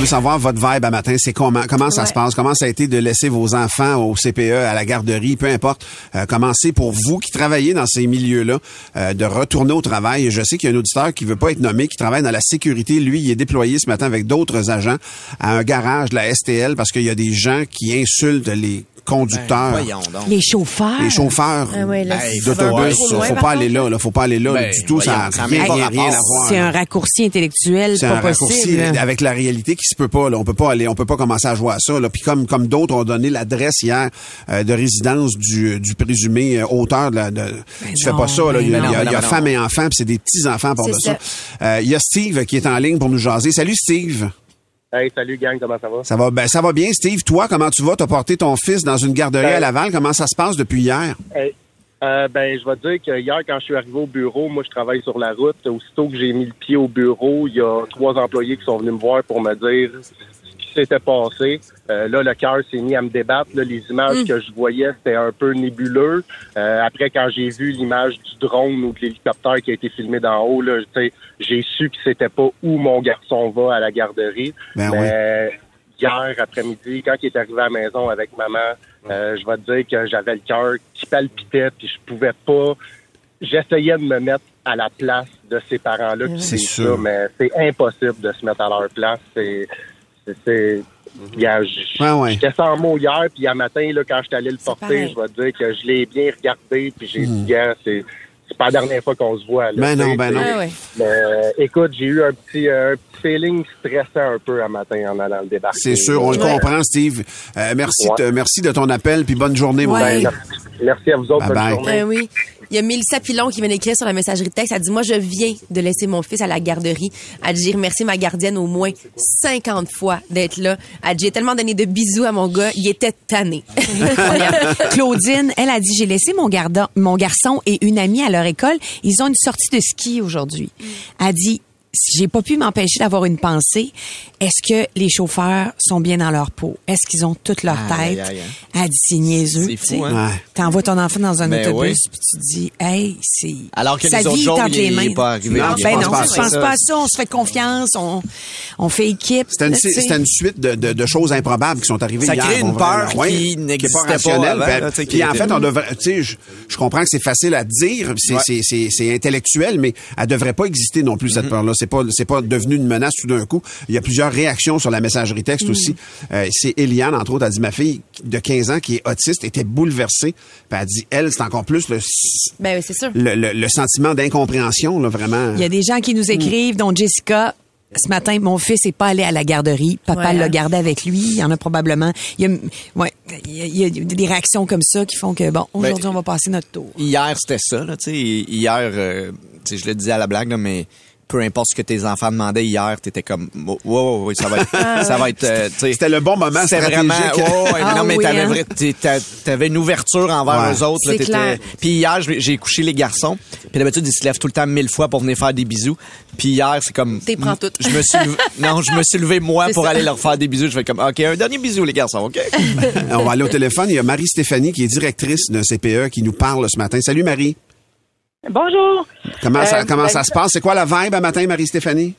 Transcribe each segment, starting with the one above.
veux savoir votre vibe à matin, c'est comment comment ça Ouais. se passe, comment ça a été de laisser vos enfants au CPE, à la garderie, peu importe. Euh, comment c'est pour vous qui travaillez dans ces milieux-là euh, de retourner au travail? Je sais qu'il y a un auditeur qui veut pas être nommé, qui travaille dans la sécurité. Lui, il est déployé ce matin avec d'autres agents à un garage de la STL parce qu'il y a des gens qui insultent les conducteurs. Donc. Les chauffeurs. les chauffeurs Ah ouais, Hey, d'autobus, loin, faut par pas aller là, là, faut pas aller là, Ben, du tout, ça voyons, ça n'a rien, à voir. C'est un raccourci intellectuel, C'est pas un raccourci possible. avec la réalité qui se peut pas. Là. On peut pas aller, on peut pas commencer à jouer à ça. Là. Puis comme comme d'autres ont donné l'adresse hier euh, de résidence du, du présumé euh, auteur de la. De, tu fais pas ça. Là. ben Il y a, non, il y a- ben il y a non, femme et enfants, puis c'est des petits enfants pour de ça. Euh, Il y a Steve qui est en ligne pour nous jaser. Salut Steve. Hey, salut gang, comment ça va? Ça va ben ça va bien Steve. Toi comment tu vas? T'as porté ton fils dans une garderie Ben- à Laval? Comment ça se passe depuis hier? Hey, euh, ben, je vais te dire que hier, quand je suis arrivé au bureau, moi, je travaille sur la route. Aussitôt que j'ai mis le pied au bureau, il y a trois employés qui sont venus me voir pour me dire qui s'était passé. Euh, là, le cœur s'est mis à me débattre. Là, les images que je voyais, c'était un peu nébuleux. Euh, après, quand j'ai vu l'image du drone ou de l'hélicoptère qui a été filmé d'en haut, là, tu sais, j'ai su que c'était pas où mon garçon va à la garderie. Ben Mais hier après-midi, quand il est arrivé à la maison avec maman, euh, je vais te dire que j'avais le cœur qui palpitait, puis je pouvais pas. J'essayais de me mettre à la place de ces parents-là. qui C'est sûr. ça, mais c'est impossible de se mettre à leur place. C'est, c'est, Hier, Ouais, ouais. J'étais sans mots hier, puis à matin, là, quand je suis allé le porter, je vais te dire que je l'ai bien regardé, puis j'ai dit, Gars, c'est, c'est pas la dernière fois qu'on se voit. Là, Hmm. Ben non, ben non. Ah ouais. mais, euh, écoute, j'ai eu un petit, euh, un petit feeling stressant un peu à matin en allant le débarquer. C'est sûr, on le Ouais. comprend Steve. Euh, merci merci de ton appel puis bonne journée mon. Ben, merci- Merci à vous autres. Bye bonne bye. journée. Ben oui. Il y a Mélissa Pilon qui vient d'écrire sur la messagerie texte. Elle dit, moi, je viens de laisser mon fils à la garderie. Elle dit, j'ai remercié ma gardienne au moins 50 fois d'être là. Elle dit, j'ai tellement donné de bisous à mon gars. Il était tanné. Claudine, elle a dit j'ai laissé mon, mon garçon et une amie à leur école. Ils ont une sortie de ski aujourd'hui. Elle dit si j'ai pas pu m'empêcher d'avoir une pensée, est-ce que les chauffeurs sont bien dans leur peau? Est-ce qu'ils ont toute leur tête aïe, aïe. Elle a dit c'est fou, hein? Ouais. T'envoies ton enfant dans un Ben autobus oui. puis tu te dis hey c'est Alors que sa les autres vie est jours, entre il les est mains. pas arrivé. Non, ben non, pas à je ça. pense pas à ça. On se fait confiance, on, on fait équipe. C'était une, suite de, de, de choses improbables qui sont arrivées Ça hier. crée une peur. Ouais, qui n'existait pas rationnelle. avant, puis en fait, on devrait, tu sais, je, je comprends que c'est facile à dire, puis c'est, Ouais. c'est, c'est, c'est intellectuel, mais elle devrait pas exister non plus cette peur-là. C'est pas, c'est pas devenu une menace tout d'un coup. Il y a plusieurs réactions sur la messagerie texte aussi. Euh, c'est Eliane entre autres, a dit ma fille de 15 ans qui est autiste était bouleversée. Puis elle dit elle, c'est encore plus le, ben oui, c'est sûr. le, le, le sentiment d'incompréhension là vraiment. Il y a des gens qui nous écrivent, dont Jessica. Ce matin, mon fils est pas allé à la garderie. Papa Ouais, l'a hein. gardé avec lui. Il y en a probablement. Il y a, ouais, il y a, il y a des réactions comme ça qui font que bon, aujourd'hui, on va passer notre tour. Hier, c'était ça, là, tu sais. Hier, euh, tu sais, je le disais à la blague, là, mais peu importe ce que tes enfants demandaient hier, t'étais comme, wow, wow, wow, ça va être, ça va être, euh. C'était le bon moment C'était vraiment, oh, ouais, Ah non, mais oui, t'avais, hein? t'avais une ouverture envers Ouais. eux autres. là, clair. Puis hier, j'ai couché les garçons. Puis d'habitude, ils se lèvent tout le temps mille fois pour venir faire des bisous. Puis hier, c'est comme... T'es prends toutes. Je me suis levé- non, je me suis levé moi pour ça. aller leur faire des bisous. Je fais comme, OK, un dernier bisou, les garçons, OK? On va aller au téléphone. Il y a Marie-Stéphanie qui est directrice d'un CPE qui nous parle ce matin. Salut Marie. Bonjour. Comment, ça, Euh, comment ben, ça se passe? C'est quoi la vibe à matin, Marie-Stéphanie?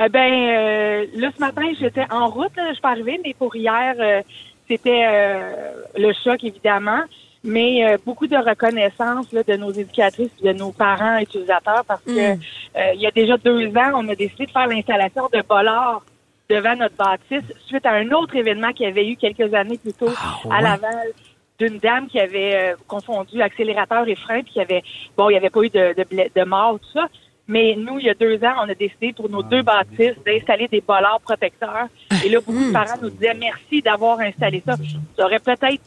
Euh, ben, euh, là, ce matin, j'étais en route. Là, je suis pas arrivée, mais pour hier, euh, c'était euh, le choc, évidemment. Mais euh, beaucoup de reconnaissance là, de nos éducatrices et de nos parents utilisateurs parce que Mm. euh, il y a déjà deux ans, on a décidé de faire l'installation de bollards devant notre bâtisse suite à un autre événement qu'il y avait eu quelques années plus tôt à Laval d'une dame qui avait euh, confondu accélérateur et frein puis qui avait bon il n'y avait pas eu de, de, de mort tout ça Mais nous, il y a deux ans, on a décidé pour nos deux bâtisses d'installer des bollards protecteurs. Et là, beaucoup de parents nous disaient merci d'avoir installé ça. Ça aurait peut-être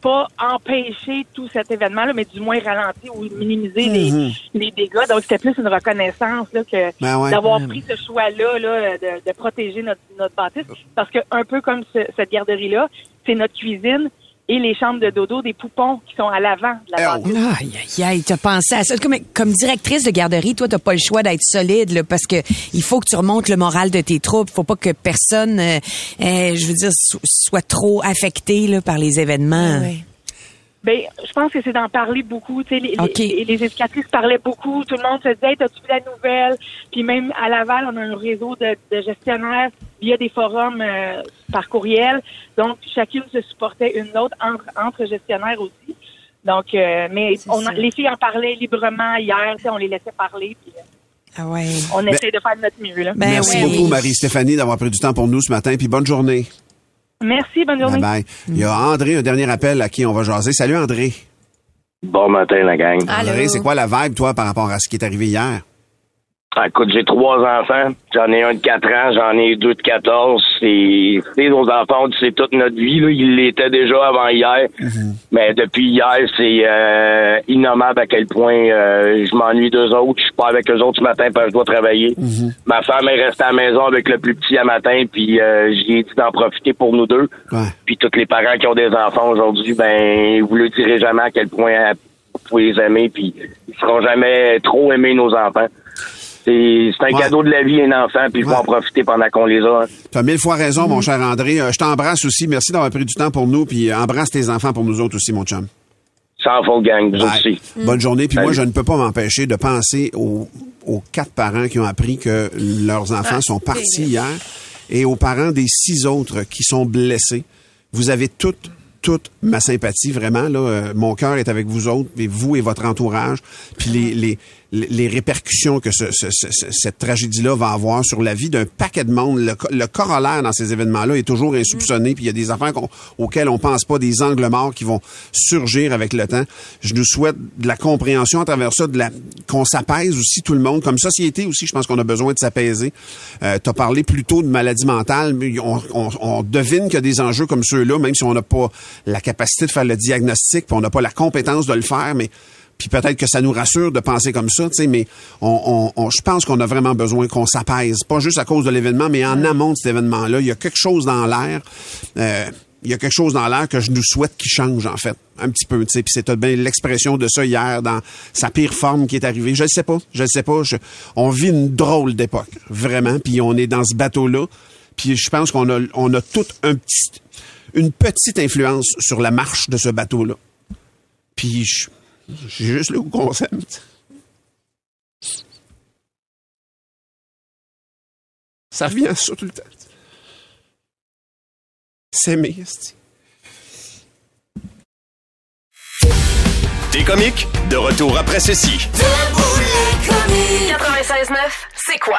pas empêché tout cet événement-là, mais du moins ralenti ou minimiser les, les dégâts. Donc, c'était plus une reconnaissance là, que Ben ouais. d'avoir pris ce choix-là là, de, de protéger notre, notre bâtisse. Parce que un peu comme ce- cette garderie-là, c'est notre cuisine et les chambres de dodo des poupons qui sont à l'avant de la bâtisse. Aïe, aïe, aïe, t'as pensé à ça. Comme, comme directrice de garderie, toi, t'as pas le choix d'être solide, là, parce que il faut que tu remontes le moral de tes troupes. Faut pas que personne, euh, euh, je veux dire, so- soit trop affecté là, par les événements. Ben, je pense que c'est d'en parler beaucoup. Tu sais, les, OK. les, les éducatrices parlaient beaucoup. Tout le monde se disait, hey, t'as-tu vu la nouvelle? Puis même à Laval, on a un réseau de, de gestionnaires via des forums euh, par courriel. Donc, chacune se supportait une autre entre, entre gestionnaires aussi. Donc, euh, mais on a- les filles en parlaient librement hier. tu sais, On les laissait parler. Puis, euh, Ah ouais. on essaie de faire de notre mieux. Là. Ben Merci beaucoup, Marie-Stéphanie, d'avoir pris du temps pour nous ce matin. Puis bonne journée. Merci, bonne journée. Bye bye. Il y a André, un dernier appel à qui on va jaser. Salut, André. Bon matin, la gang. André, c'est quoi la vibe, toi, par rapport à ce qui est arrivé hier? Ah, écoute, j'ai trois enfants. J'en ai un de 4 ans, j'en ai deux de 14. C'est, nos enfants, c'est toute notre vie. Là. Ils l'étaient déjà avant hier. Mais depuis hier, c'est euh, innommable à quel point euh, je m'ennuie d'eux autres. Je suis pas avec eux autres ce matin parce que je dois travailler. Ma femme est restée à la maison avec le plus petit à matin, puis euh, j'ai dit d'en profiter pour nous deux. Puis tous les parents qui ont des enfants aujourd'hui, ben vous le direz jamais à quel point vous pouvez les aimer, puis ils seront jamais trop aimés nos enfants. C'est c'est un cadeau de la vie, un enfant, puis il faut en profiter pendant qu'on les a. Tu as mille fois raison, mon cher André. Euh, je t'embrasse aussi. Merci d'avoir pris du temps pour nous. Puis euh, embrasse tes enfants pour nous autres aussi, mon chum. Sans faute, gang, vous aussi. Bonne journée. Puis moi, je ne peux pas m'empêcher de penser aux, aux quatre parents qui ont appris que leurs enfants sont partis hier et aux parents des six autres qui sont blessés. Vous avez toutes, toute ma sympathie, vraiment. Là, Euh, mon cœur est avec vous autres, et vous et votre entourage. Puis les, les, les répercussions que ce- ce- ce- ce- cette tragédie-là va avoir sur la vie d'un paquet de monde. Le, co- le corollaire dans ces événements-là est toujours insoupçonné. Puis il y a des affaires auxquelles on pense pas, des angles morts qui vont surgir avec le temps. Je nous souhaite de la compréhension à travers ça, de la qu'on s'apaise aussi tout le monde. Comme société aussi, je pense qu'on a besoin de s'apaiser. Euh, tu as parlé plus tôt de maladie mentale, mais on, on- on devine qu'il y a des enjeux comme ceux-là, même si on n'a pas la capacité de faire le diagnostic, puis on n'a pas la compétence de le faire, mais puis peut-être que ça nous rassure de penser comme ça, tu sais, mais on, on- on- je pense qu'on a vraiment besoin qu'on s'apaise, pas juste à cause de l'événement, mais en amont de cet événement-là. Il y a quelque chose dans l'air. euh, il y a quelque chose dans l'air que je nous souhaite qui change, en fait. Un petit peu, tu sais. Puis c'était bien l'expression de ça hier dans sa pire forme qui est arrivée. Je ne sais pas. Je ne sais pas. Je- on vit une drôle d'époque. Vraiment. Puis on est dans ce bateau-là. Puis je pense qu'on a, on a toute un petit, une petite influence sur la marche de ce bateau-là. Puis je- j'ai juste le goût qu'on s'aime. Ça revient à ça tout le temps. S'aimer. T'es comique? De retour après ceci. 96.9, c'est quoi?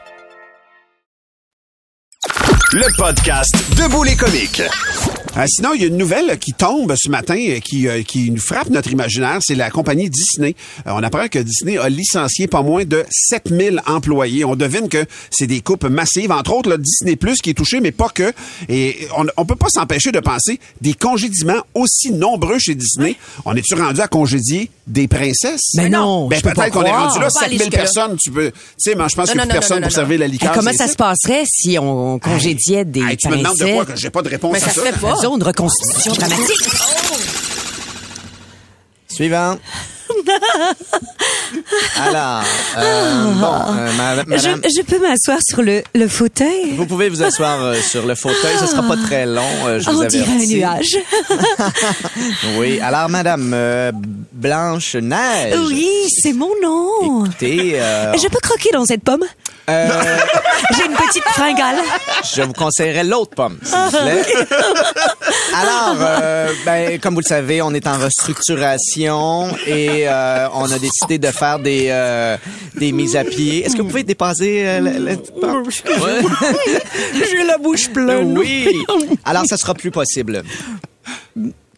Le podcast Debout les comiques. Euh, sinon, il y a une nouvelle qui tombe ce matin, qui, euh, qui nous frappe notre imaginaire. C'est la compagnie Disney. Euh, on apprend que Disney a licencié pas moins de 7000 employés. On devine que c'est des coupes massives. Entre autres, là, Disney Plus qui est touché, mais pas que. Et on, on peut pas s'empêcher de penser des congédiements aussi nombreux chez Disney. On est-tu rendu à congédier des princesses? Ben non, Ben je peux pas peut-être qu'on est rendu là, On va aller 7000 jusque-là. personnes. Tu peux, tu sais, mais je pense Non, que non, plus non, personne non, pour non, servir la Hey, liqueur. comment ça se passerait si on congédiait des Hey, tu me demandes de quoi que j'ai pas de réponse Mais à ça ça. se fait pas. Une reconstitution dramatique. Suivant. Alors, euh, bon, euh, ma- madame, Je, je peux m'asseoir sur le, le fauteuil? vous pouvez vous asseoir euh, sur le fauteuil. Ce sera pas très long, je vous On dirait un nuage. Oui. Alors, madame Blanche Neige. Oui, c'est mon nom. Écoutez, Je peux croquer dans cette pomme? Euh, J'ai une petite fringale. je vous conseillerais l'autre pomme, s'il vous plaît. Alors, euh, ben, comme vous le savez, on est en restructuration et euh, on a décidé de faire des des mises à pied. Est-ce que vous pouvez dépasser la, la petite pomme? Ouais. J'ai la bouche pleine. Oui. Alors, ça sera plus possible.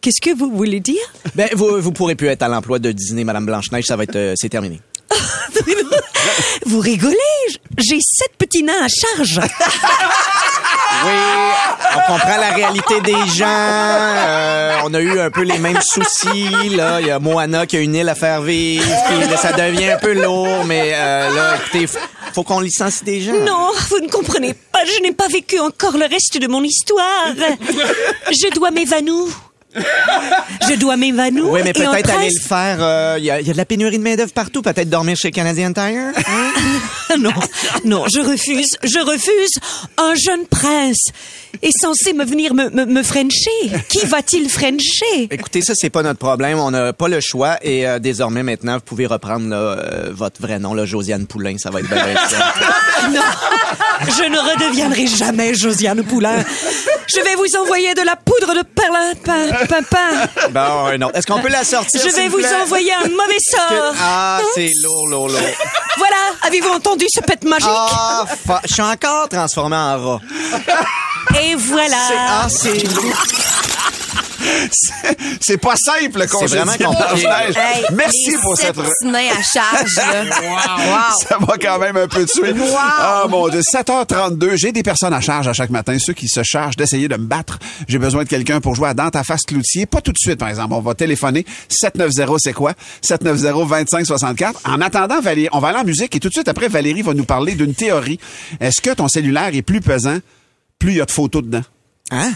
Qu'est-ce que vous voulez dire? Ben, vous, vous pourrez plus être à l'emploi de Disney, Madame Blanche-Neige. Ça va être, c'est terminé. Vous rigolez? J'ai sept petits nains à charge. Oui, on comprend la réalité des gens. Euh, on a eu un peu les mêmes soucis. Là, il y a Moana qui a une île à faire vivre. Puis là, ça devient un peu lourd, mais euh, là, écoutez, faut, faut qu'on licencie des gens. Non, vous ne comprenez pas. Je n'ai pas vécu encore le reste de mon histoire. Je dois m'évanouir. Je dois m'évanouir. Oui, mais peut-être aller le faire. euh, Il y, a, il y a de la pénurie de main d'œuvre partout. Peut-être dormir chez Canadian Tire. non, non, je refuse, je refuse. Un jeune prince est censé me venir me, me, me frencher. Qui va-t-il frencher? Écoutez, ça c'est pas notre problème. On n'a pas le choix et euh, désormais maintenant, vous pouvez reprendre là, euh, votre vrai nom, là, Josiane Poulain. Ça va être bien. Non, je ne redeviendrai jamais Josiane Poulain. Je vais vous envoyer de la poudre de perlimpin. pimpin. bon, un autre. Est-ce qu'on peut la sortir Je vais vous plaît? envoyer un mauvais sort. Ah, c'est lourd, lourd, lourd. Voilà, avez-vous entendu ce pet magique? Ah, fa- je suis encore transformé en rat. Et voilà. C'est- Ah, c'est lourd. C'est- C'est pas simple, le conseil vraiment de compliqué. Hey, Merci les pour cette... à charge, là. Wow. Ça va quand même un peu tuer. Ah mon Dieu, 7h32, j'ai des personnes à charge à chaque matin, ceux qui se chargent d'essayer de me battre. J'ai besoin de quelqu'un pour jouer à Dans ta face cloutier. Pas tout de suite, par exemple. On va téléphoner 790, c'est quoi? 790-2564. En attendant, Valérie, on va aller en musique et tout de suite après, Valérie va nous parler d'une théorie. Est-ce que ton cellulaire est plus pesant, plus il y a de photos dedans? Hein?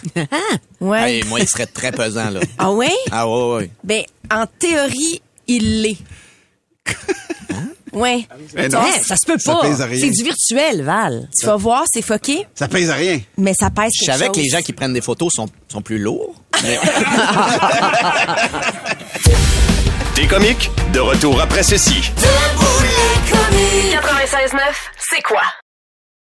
Ouais. Hey, moi, il serait très pesant, là. Ah ouais? Ah, ouais, ouais. Ben, en théorie, il l'est. Ouais. Mais non, Hein, ça se peut ça pas. pèse rien. C'est du virtuel, Val. Tu vas voir, c'est fucké, Ça pèse rien. mais ça pèse Je savais chose. que les gens qui prennent des photos sont, sont plus lourds. Mais- Des comiques, de retour après ceci. 96.9, c'est quoi?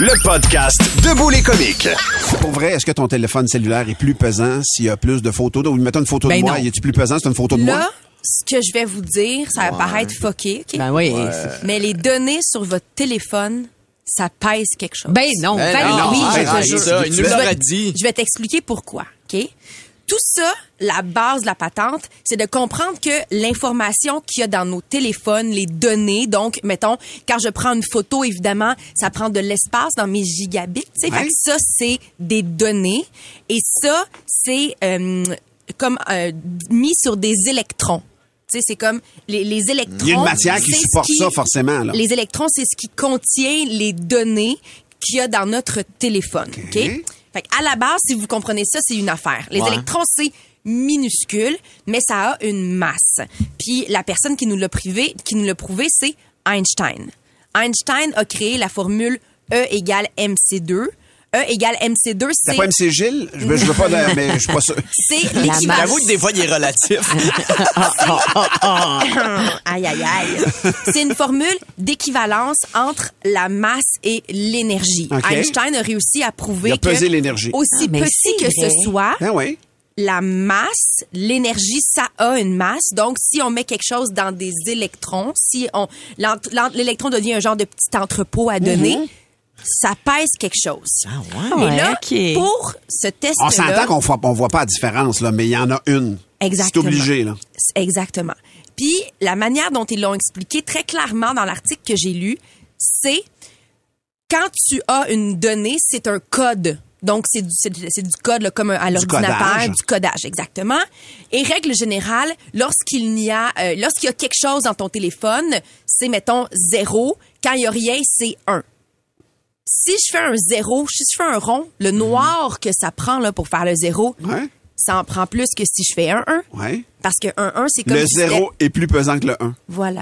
Le podcast Debout les comiques. Pour vrai, est-ce que ton téléphone cellulaire est plus pesant s'il y a plus de photos? Donc, mettons une photo de Ben moi, est-tu plus pesant? C'est une photo de moi? Là, ce que je vais vous dire, ça va paraître fucké, OK? Ben oui. Mais les données sur votre téléphone, ça pèse quelque chose. Ben non, Ben Valérie. non, oui, je te jure. ça, il nous Je vais- l'aurait dit. Je vais t'expliquer pourquoi, OK? Tout ça, la base de la patente, c'est de comprendre que l'information qu'il y a dans nos téléphones, les données, donc, mettons, quand je prends une photo, évidemment, ça prend de l'espace dans mes gigabits, tu sais, fait Ouais. que ça, c'est des données. Et ça, c'est euh, comme euh, mis sur des électrons. C'est comme les, les électrons. Il y a une matière qui supporte ça, forcément, là. Les électrons, c'est ce qui contient les données qu'il y a dans notre téléphone. OK? Fait à la base, si vous comprenez ça, c'est une affaire. Les Ouais. électrons, c'est minuscule, mais ça a une masse. Puis la personne qui nous l'a prouvé, qui nous l'a prouvé, c'est Einstein. Einstein a créé la formule E égale MC2. E égale MC2, C'est c'est pas MC Gilles? Je, veux- je veux pas, mais je suis pas sûr. c'est l'équivalent. J'avoue que des fois, il est relatif. aïe, aïe, aïe. C'est une formule d'équivalence entre la masse et l'énergie. Einstein a réussi à Il prouver a que pesé l'énergie. aussi Ah, petit que vrai. ce soit, Ah oui. la masse, l'énergie, ça a une masse. Donc, si on met quelque chose dans des électrons, si on l'électron devient un genre de petit entrepôt à données, ça pèse quelque chose. Ah Et ouais, là, ok. pour ce test-là... On s'entend qu'on voit, on voit pas la différence, là, mais il y en a une. Exactement. C'est obligé, là. Exactement. Puis la manière dont ils l'ont expliqué très clairement dans l'article que j'ai lu, c'est quand tu as une donnée, c'est un code. Donc c'est du, c'est du- c'est du code là, comme à l'ordinateur, codage. du codage exactement. Et règle générale, lorsqu'il n'y a euh, lorsqu'il y a quelque chose dans ton téléphone, c'est mettons zéro. Quand il y a rien, c'est un. Si je fais un zéro, si je fais un rond, le noir que ça prend là pour faire le zéro, ça en prend plus que si je fais un 1. Ouais. Parce que un 1, c'est comme Le si zéro est plus pesant que le 1. c'était- Voilà.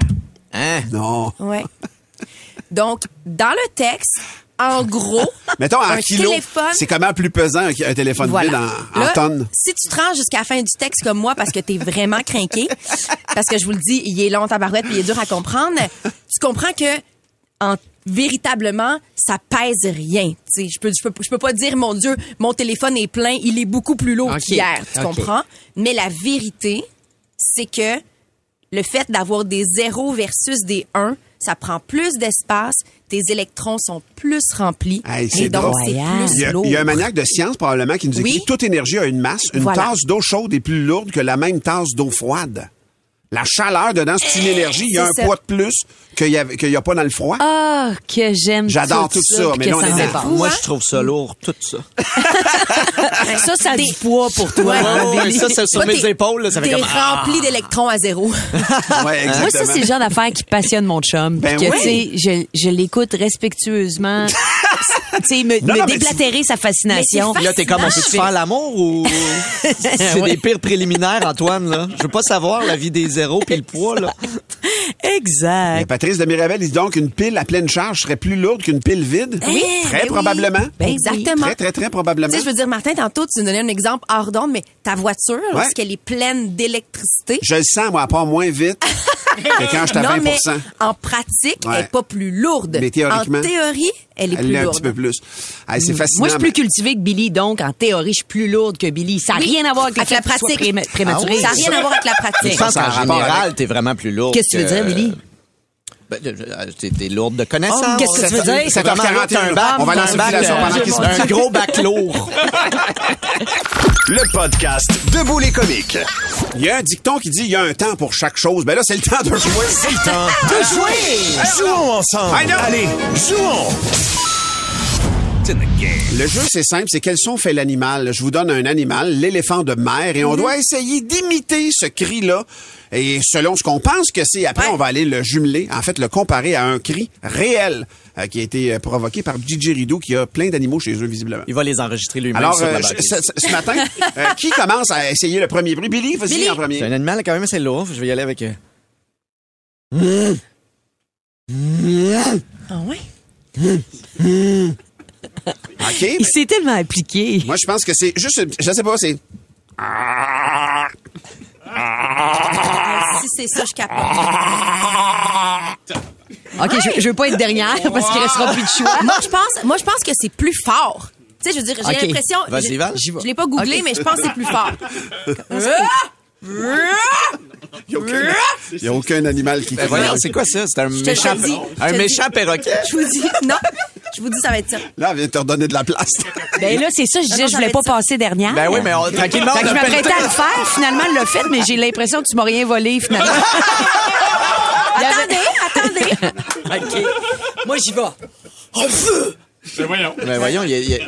Hein? Non. Ouais. Donc, dans le texte, en gros, Mettons, en un kilo, téléphone. c'est comment plus pesant un un téléphone Voilà. vide en, en Là, tonnes? Si tu te rends jusqu'à la fin du texte comme moi parce que t'es vraiment craqué, parce que je vous le dis, il est long en tabarouette puis il est dur à comprendre, tu comprends que en véritablement ça pèse rien. Je peux, je peux je peux pas dire mon Dieu, mon téléphone est plein, il est beaucoup plus lourd qu'hier, tu comprends? Mais la vérité, c'est que le fait d'avoir des zéros versus des 1, ça prend plus d'espace, tes électrons sont plus remplis Hey, et donc drôle. c'est Il y, plus a, lourd. il y a un maniaque de science probablement qui nous dit Oui. que toute énergie a une masse. Une Voilà. tasse d'eau chaude est plus lourde que la même tasse d'eau froide. La chaleur dedans, c'est une énergie. Il y a un ça. poids de plus qu'il y a, qu'il y a pas dans le froid. Ah, que j'aime J'adore tout ça, mais là, on est. Moi, je trouve ça lourd, tout ça. Ça, ça a du poids pour toi. Ouais. ça, c'est sur mes épaules, là, ça fait comme... ah. rempli d'électrons à zéro. Ouais, Moi, ça, c'est le genre d'affaire qui passionne mon chum. Ben que, oui. tu sais, je, je l'écoute respectueusement. tu sais, me, Non, me sa fascination. Puis là, t'es comme, on peut faire l'amour ou c'est Ouais. des pires préliminaires, Antoine, là? Je veux pas savoir la vie des zéros puis le poids, là. Exact. Mais Patrice de Mirabel dit donc une pile à pleine charge serait plus lourde qu'une pile vide. Oui, Très ben oui. probablement. Ben Exactement. Très, très, très probablement. Tu sais, je veux dire, Martin, tantôt, tu nous donnais un exemple hors d'onde, mais ta voiture, lorsqu'elle est pleine d'électricité? Je le sens, moi, à part moins vite que quand je à non, 20 mais en pratique, Ouais. elle n'est pas plus lourde. Mais théoriquement, en théorie, elle est Elle plus l'est un lourde. petit peu plus. Hey, c'est fascinant. Moi, je suis plus cultivée que Billy, donc en théorie, je suis plus lourde que Billy. Ça n'a Oui, rien à voir avec, la pratique. préma- prématuré. Ah oui? Ça n'a rien à voir avec la pratique. Je pense qu'en général, avec- t'es vraiment plus lourd. Qu'est-ce que tu veux dire, Billy? Ben, t'es, lourde de connaissances. Oh, qu'est-ce que tu veux dire? C'est un bac, On va lancer un bac, la circulation euh, pendant qu'il se un gros bac lourd. Le podcast Debout les comiques. Il y a un dicton qui dit il y a un temps pour chaque chose. Ben là, c'est le temps de jouer. C'est le temps de jouer. Jouons ensemble. I Le jeu, c'est simple, c'est quel son fait l'animal. Je vous donne un animal, l'éléphant de mer, et on doit essayer d'imiter ce cri-là. Et selon ce qu'on pense que c'est, après, on va aller le jumeler, en fait, le comparer à un cri réel euh, qui a été euh, provoqué par Gigi Rideau, qui a plein d'animaux chez eux, visiblement. Il va les enregistrer lui-même Alors, sur euh, la je- balise. ce, matin, euh, qui commence à essayer le premier bruit? Billy, vas-y Billy. en premier. C'est un animal quand même assez lourd. Je vais y aller avec... euh, Ah ouais? OK? Il s'est tellement appliqué. Moi, je pense que c'est juste, je sais pas, c'est... Ah, si c'est ça, je capote. OK, je, je veux pas être dernière parce qu'il restera plus de choix. moi, je pense, moi, je pense que c'est plus fort. Tu sais, je veux dire, j'ai l'impression. Vas-y, je- Val. Je l'ai pas googlé, mais je pense que c'est plus fort. Il n'y a aucun animal qui... Ben c'est quoi ça? C'est un méchant, un méchant perroquet? Je vous dis, non. Je vous dis, ça va être ça. Là, elle vient de te redonner de la place. Ben là, c'est ça, je disais, je voulais pas passer dernière. Ben oui, mais on- tranquillement, Fait que on je m'apprêtais à le faire. Finalement, elle l'a fait, mais j'ai l'impression que tu m'as rien volé, finalement. Attendez, attendez. OK. Moi, j'y vais. Ben voyons, il y a, il y a-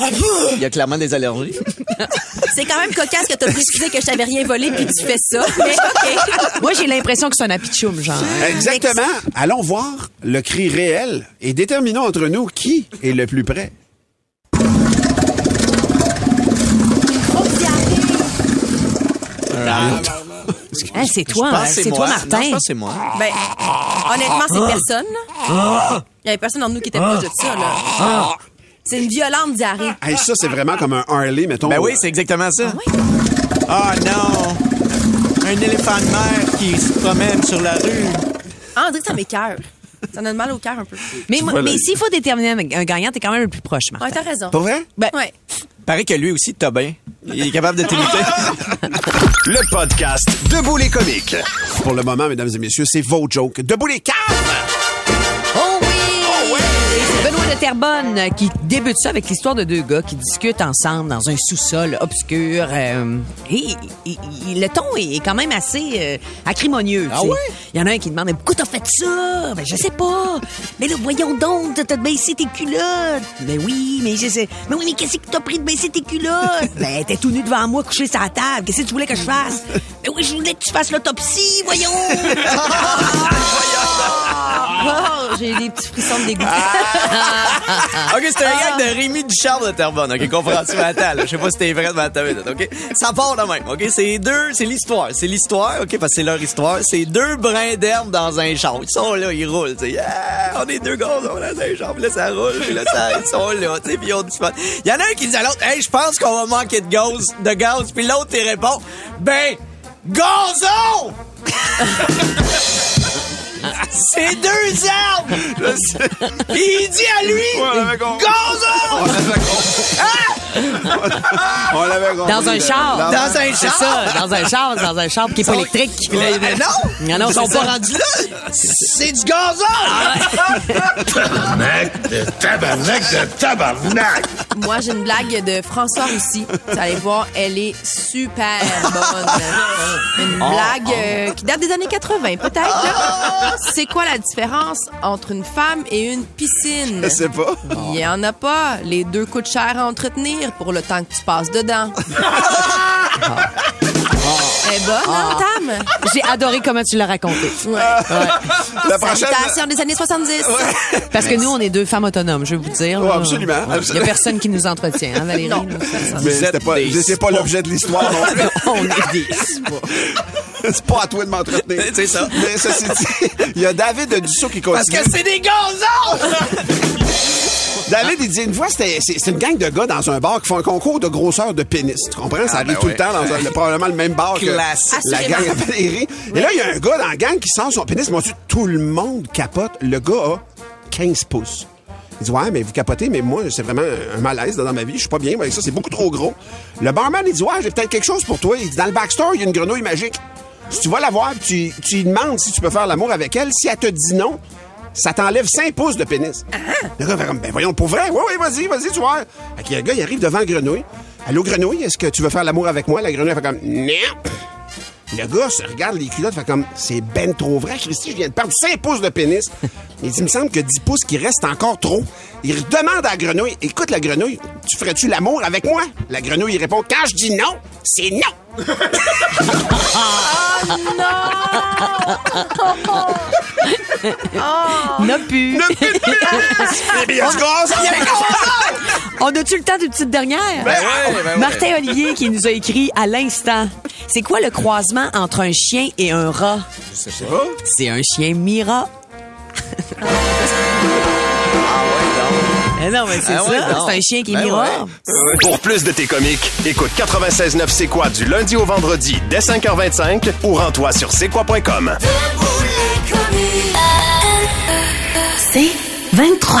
il y a clairement des allergies. C'est quand même cocasse que t'as précisé que je t'avais rien volé puis tu fais ça. Mais OK. Moi, j'ai l'impression que c'est un apitchoum, genre. Exactement. Allons voir le cri réel et déterminons entre nous qui est le plus près. Hein, c'est toi, Je pense hein, c'est toi, Non, Martin. je pense que c'est moi. Ben, honnêtement, c'est personne. Il y avait personne en nous qui était proche de ça, là. C'est une violente diarrhée. Hey, ça, c'est vraiment comme un Harley, mettons. Ben oui, c'est exactement ça. Ah non! Un éléphant de mer qui se promène sur la rue. Ah, on dirait que ça m'écoeure. Ça donne mal au cœur un peu. Mais, mais s'il faut déterminer un un gagnant, t'es quand même le plus proche, Martin. Ouais, t'as raison. Pas vrai? Ben, Ouais. Paraît que lui aussi, t'as bien. Il est capable de t'imiter. Le podcast Debout les comiques. Pour le moment, mesdames et messieurs, c'est vos jokes. Debout les câbles! Benoît de Terrebonne euh, qui débute ça avec l'histoire de deux gars qui discutent ensemble dans un sous-sol obscur. euh, et, et- et le ton est quand même assez euh, acrimonieux. Ah ouais? Il y en a un qui demande pourquoi t'as fait ça? Ben je sais pas. Mais là voyons donc, t'as baissé tes culottes. Mais oui, mais je sais. Mais oui, mais qu'est-ce que t'as pris de baisser tes culottes? Ben t'es tout nu devant moi, couché sur la table. Qu'est-ce que tu voulais que je fasse? Mais oui, je voulais que tu fasses l'autopsie, voyons. Oh, j'ai des petits frissons de dégoût. OK, c'est un gag de Rémi Ducharme de Terrebonne. OK, comprends-tu ma table? Je sais pas si t'es vrai de ma OK? Ça part de même, OK? C'est deux, c'est l'histoire. C'est l'histoire, OK? Parce que c'est leur histoire. C'est deux brins d'herbe dans un champ. Ils sont là, ils roulent, tu sais. Yeah, on est deux gars, on est dans un champ. Puis là, ça roule. Puis là, ça, ils sont là, tu sais. Puis fun. Il y en a un qui dit à l'autre, hey, je pense qu'on va manquer de gaz, de gaz. Puis l'autre, il répond, ben, gazon! C'est deux arbres! Il dit à lui, on l'avait compris. On l'avait compris. Dans un char. Dans un C'est char. ça, dans un char, dans un char qui est pas électrique. Mais non! Non, non, Ils sont c'est pas ça. rendus là! C'est du gazon! Tabarnak de tabarnak de tabarnak! Moi, j'ai une blague de François Roussy. Vous allez voir, elle est super bonne. Une blague euh, qui date des années 80, peut-être. là. C'est quoi la différence entre une femme et une piscine? Je sais pas. Il y en a pas. Les deux coûtent cher à entretenir pour le temps que tu passes dedans. Elle est bonne, hein, Tam? J'ai adoré comment tu l'as raconté. Ouais. La prochaine. Salutations des années 70. Parce que nous, on est deux femmes autonomes, je vais vous dire. Ouais, là. absolument, Il n'y a personne qui nous entretient, hein, Valérie? Non. Mais c'était pas, c'est pas l'objet de l'histoire non. On est des... C'est pas à toi de m'entretenir. C'est ça. Mais ceci dit, il y a David Dussault qui Parce continue. que c'est des gazons! David, il dit une fois, c'était, c'est, une gang de gars dans un bar qui font un concours de grosseur de pénis. Tu comprends? Ça arrive ben tout ouais. le temps dans un- probablement le même bar que Classique. la gang à Valérie. Et là, il y a un gars dans la gang qui sort son pénis. Moi, tout le monde capote. Le gars a 15 pouces. Il dit, ouais, mais vous capotez, mais moi, c'est vraiment un malaise dans ma vie. Je suis pas bien avec ça. C'est beaucoup trop gros. Le barman, il dit, ouais, j'ai peut-être quelque chose pour toi. Il dit, dans le backstore, il y a une grenouille magique. Si tu vas la voir, tu, tu lui demandes si tu peux faire l'amour avec elle, si elle te dit non, ça t'enlève 5 pouces de pénis. Le gars fait comme, ben voyons, pour vrai? Oui, oui, vas-y, vas-y, tu vois. Fait que le gars, il arrive devant la grenouille. Allô, grenouille, est-ce que tu veux faire l'amour avec moi? La grenouille fait comme, non. Le gars se regarde les culottes, fait comme, c'est ben trop vrai, Christy, je viens de perdre 5 pouces de pénis. Il dit, il me semble que 10 pouces qui restent encore trop. Il demande à la grenouille, écoute la grenouille, tu ferais-tu l'amour avec moi? La grenouille, il répond, quand je dis non, c'est non. N'a plus. Eh bien, il y a du gaz, il y a du gaz! On a-tu le temps d'une petite dernière? Ben ouais, ben ouais. Martin Olivier qui nous a écrit à l'instant. C'est quoi le croisement entre un chien et un rat? Je sais pas. C'est un chien Mira. Eh non, mais c'est Ah ouais, ça. non. c'est un chien qui est Ben ouais. Pour plus de tes comiques, écoute 96.9 C'est quoi du lundi au vendredi dès 5h25 ou rends-toi sur c'est quoi.com. C'est 23.